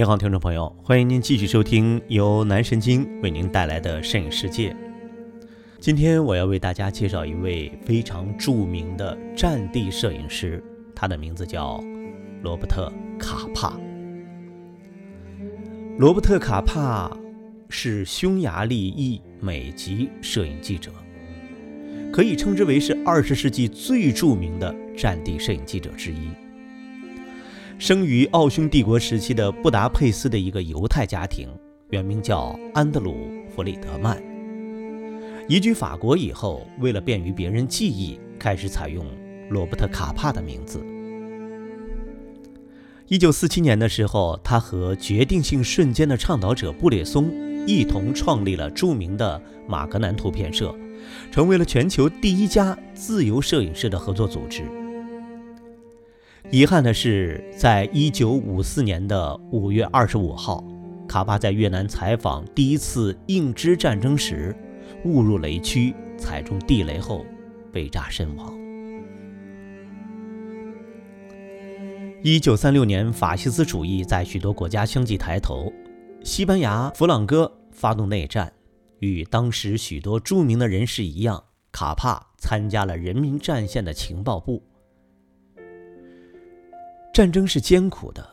您好，听众朋友，欢迎您继续收听由南神经为您带来的摄影世界。今天我要为大家介绍一位非常著名的战地摄影师，他的名字叫罗伯特·卡帕。罗伯特·卡帕是匈牙利裔美籍摄影记者，可以称之为是二十世纪最著名的战地摄影记者之一。生于奥匈帝国时期的布达佩斯的一个犹太家庭，原名叫安德鲁·弗里德曼。移居法国以后，为了便于别人记忆，开始采用罗伯特·卡帕的名字。一九四七年的时候，他和决定性瞬间的倡导者布列松一同创立了著名的马格南图片社，成为了全球第一家自由摄影师的合作组织。遗憾的是，在一九五四年的五月二十五号，卡帕在越南采访第一次印支战争时，误入雷区，踩中地雷后被炸身亡。一九三六年，法西斯主义在许多国家相继抬头，西班牙弗朗哥发动内战，与当时许多著名的人士一样，卡帕参加了人民战线的情报部。战争是艰苦的。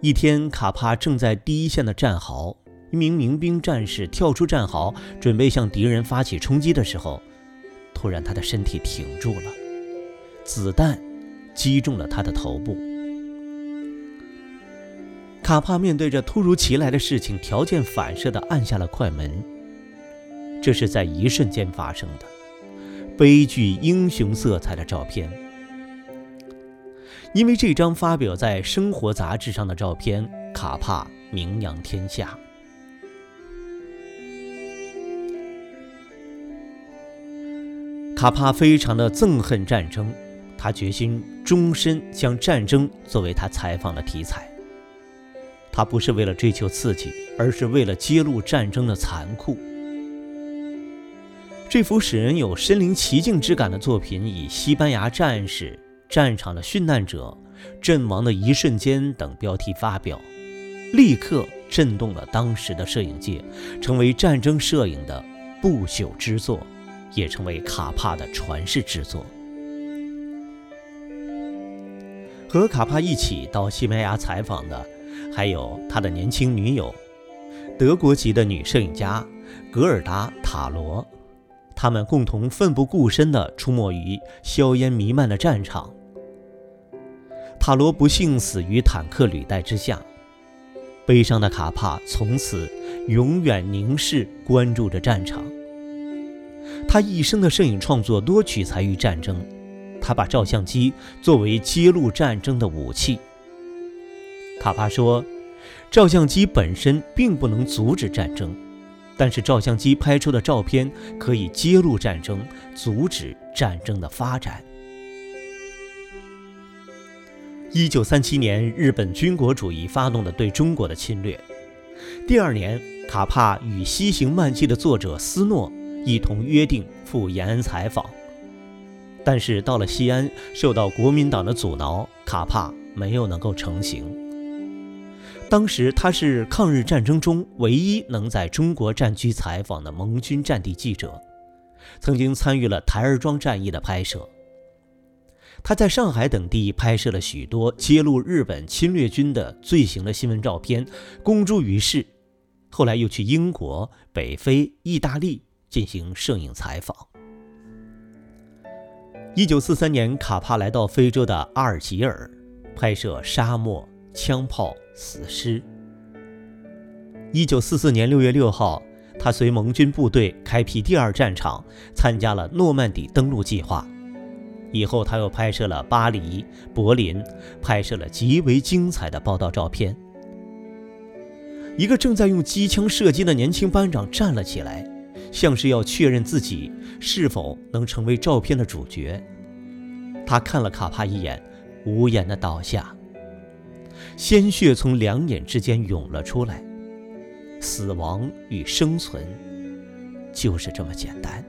一天，卡帕正在第一线的战壕，一名民兵战士跳出战壕，准备向敌人发起冲击的时候，突然他的身体停住了，子弹击中了他的头部。卡帕面对着突如其来的事情，条件反射地按下了快门。这是在一瞬间发生的，悲剧英雄色彩的照片。因为这张发表在《生活》杂志上的照片，卡帕名扬天下。卡帕非常的憎恨战争，他决心终身将战争作为他采访的题材。他不是为了追求刺激，而是为了揭露战争的残酷。这幅使人有身临其境之感的作品，以西班牙战士。战场的殉难者，阵亡的一瞬间等标题发表，立刻震动了当时的摄影界，成为战争摄影的不朽之作，也成为卡帕的传世之作。和卡帕一起到西班牙采访的，还有他的年轻女友，德国籍的女摄影家格尔达·塔罗，他们共同奋不顾身地出没于硝烟弥漫的战场。塔罗不幸死于坦克履带之下，悲伤的卡帕从此永远凝视关注着战场。他一生的摄影创作多取材于战争，他把照相机作为揭露战争的武器。卡帕说：“照相机本身并不能阻止战争，但是照相机拍出的照片可以揭露战争，阻止战争的发展。”一九三七年，日本军国主义发动了对中国的侵略。第二年，卡帕与《西行漫记》的作者斯诺一同约定赴延安采访，但是到了西安，受到国民党的阻挠，卡帕没有能够成行。当时他是抗日战争中唯一能在中国战区采访的盟军战地记者，曾经参与了台儿庄战役的拍摄。他在上海等地拍摄了许多揭露日本侵略军的罪行的新闻照片，公诸于世。后来又去英国、北非、意大利进行摄影采访。一九四三年，卡帕来到非洲的阿尔及尔，拍摄沙漠、枪炮、死尸。一九四四年六月六号，他随盟军部队开辟第二战场，参加了诺曼底登陆计划。以后，他又拍摄了巴黎、柏林，拍摄了极为精彩的报道照片。一个正在用机枪射击的年轻班长站了起来，像是要确认自己是否能成为照片的主角。他看了卡帕一眼，无言的倒下，鲜血从两眼之间涌了出来。死亡与生存，就是这么简单。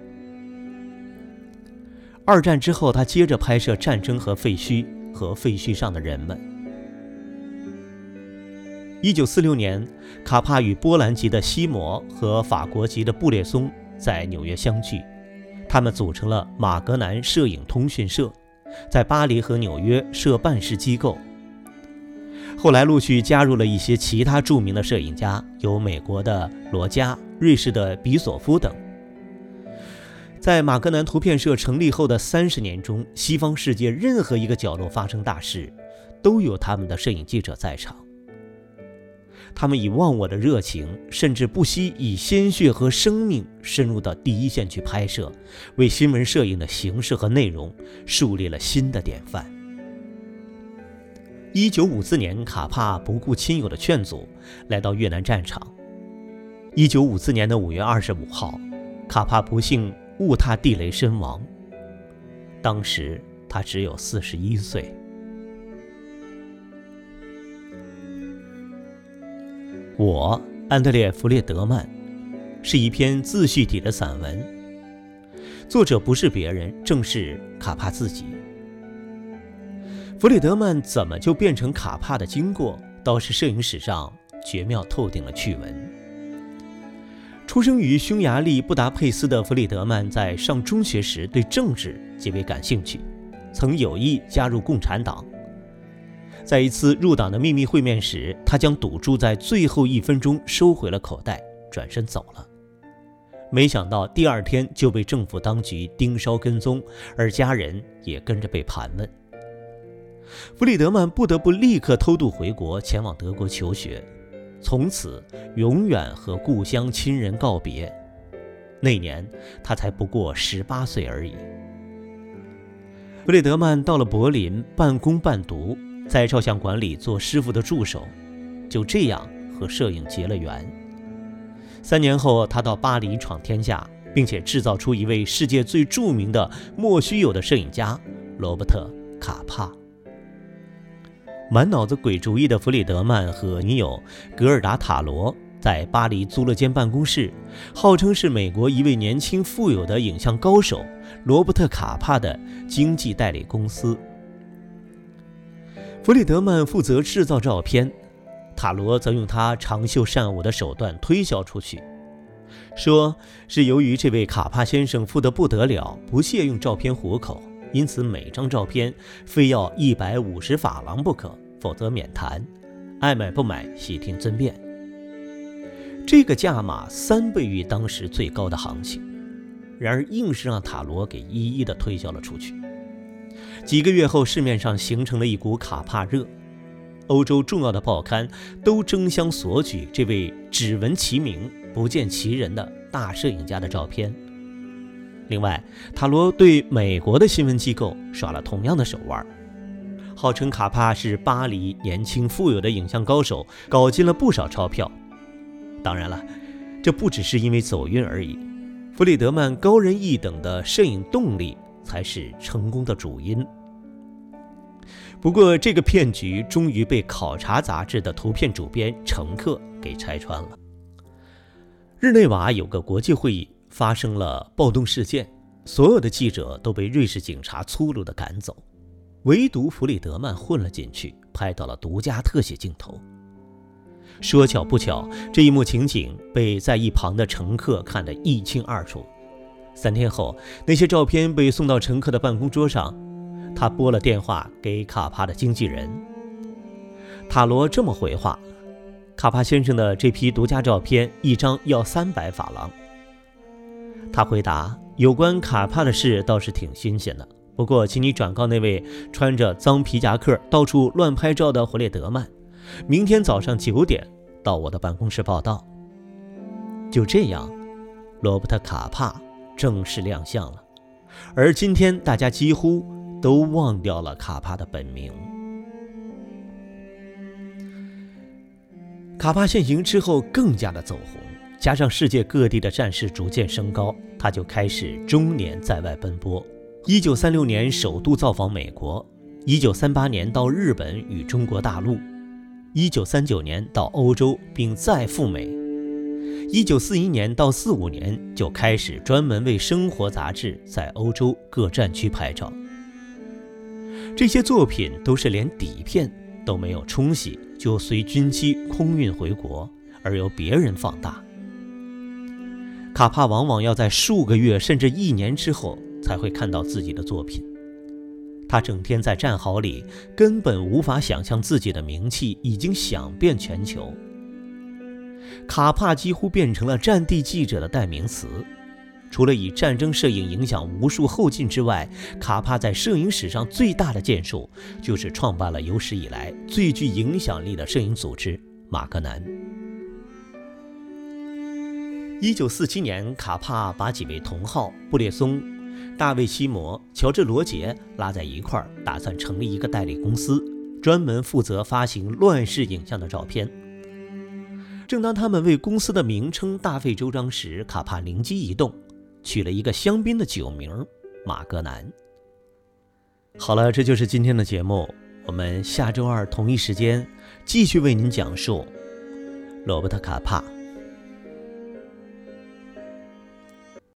二战之后，他接着拍摄战争和废墟和废墟上的人们。一九四六年，卡帕与波兰籍的西摩和法国籍的布列松在纽约相聚，他们组成了马格南摄影通讯社，在巴黎和纽约设办事机构。后来陆续加入了一些其他著名的摄影家，有美国的罗加、瑞士的比索夫等。在马格南图片社成立后的三十年中，西方世界任何一个角落发生大事，都有他们的摄影记者在场。他们以忘我的热情，甚至不惜以鲜血和生命深入到第一线去拍摄，为新闻摄影的形式和内容树立了新的典范。一九五四年，卡帕不顾亲友的劝阻，来到越南战场。一九五四年的五月二十五号，卡帕不幸误踏地雷身亡，当时他只有四十一岁。我安德烈·弗列德曼，是一篇自序体的散文。作者不是别人，正是卡帕自己。弗里德曼怎么就变成卡帕的经过，倒是摄影史上绝妙透顶的趣闻。出生于匈牙利布达佩斯的弗里德曼，在上中学时对政治极为感兴趣，曾有意加入共产党。在一次入党的秘密会面时，他将赌注在最后一分钟收回了口袋，转身走了。没想到第二天就被政府当局盯梢跟踪，而家人也跟着被盘问。弗里德曼不得不立刻偷渡回国，前往德国求学，从此永远和故乡亲人告别。那年他才不过十八岁而已。弗里德曼到了柏林，半工半读。在照相馆里做师傅的助手，就这样和摄影结了缘。三年后，他到巴黎闯天下，并且制造出一位世界最著名的莫须有的摄影家罗伯特·卡帕。满脑子鬼主意的弗里德曼和女友格尔达·塔罗在巴黎租了间办公室，号称是美国一位年轻富有的影像高手罗伯特·卡帕的经纪代理公司。弗里德曼负责制造照片，塔罗则用他长袖善舞的手段推销出去，说是由于这位卡帕先生富得不得了，不屑用照片糊口，因此每张照片非要一百五十法郎不可，否则免谈。爱买不买，悉听尊便。这个价码三倍于当时最高的行情，然而硬是让塔罗给一一的推销了出去。几个月后，市面上形成了一股卡帕热，欧洲重要的报刊都争相索取这位只闻其名不见其人的大摄影家的照片。另外，塔罗对美国的新闻机构耍了同样的手腕，号称卡帕是巴黎年轻富有的影像高手，搞进了不少钞票。当然了，这不只是因为走运而已，弗里德曼高人一等的摄影动力。才是成功的主因。不过，这个骗局终于被《考察》杂志的图片主编乘客给拆穿了。日内瓦有个国际会议发生了暴动事件，所有的记者都被瑞士警察粗鲁地赶走，唯独弗里德曼混了进去，拍到了独家特写镜头。说巧不巧，这一幕情景被在一旁的乘客看得一清二楚。三天后，那些照片被送到乘客的办公桌上。他拨了电话给卡帕的经纪人。塔罗这么回话：“卡帕先生的这批独家照片，一张要三百法郎。”他回答：“有关卡帕的事倒是挺新鲜的，不过请你转告那位穿着脏皮夹克到处乱拍照的弗列德曼，明天早上九点到我的办公室报道。”就这样，罗伯特·卡帕。正式亮相了，而今天大家几乎都忘掉了卡帕的本名。卡帕现形之后更加的走红，加上世界各地的战事逐渐升高，他就开始终年在外奔波。一九三六年首度造访美国，一九三八年到日本与中国大陆，一九三九年到欧洲，并再赴美。一九四一年到四五年就开始专门为生活杂志在欧洲各战区拍照。这些作品都是连底片都没有冲洗就随军机空运回国，而由别人放大。卡帕往往要在数个月甚至一年之后才会看到自己的作品。他整天在战壕里，根本无法想象自己的名气已经响遍全球。卡帕几乎变成了战地记者的代名词。除了以战争摄影影响无数后进之外，卡帕在摄影史上最大的建树，就是创办了有史以来最具影响力的摄影组织——马格南。一九四七年，卡帕把几位同好布列松、大卫·西摩、乔治·罗杰拉在一块儿，打算成立一个代理公司，专门负责发行乱世影像的照片。正当他们为公司的名称大费周章时，卡帕灵机一动，取了一个香槟的酒名——马格南。好了，这就是今天的节目，我们下周二同一时间继续为您讲述罗伯特·卡帕。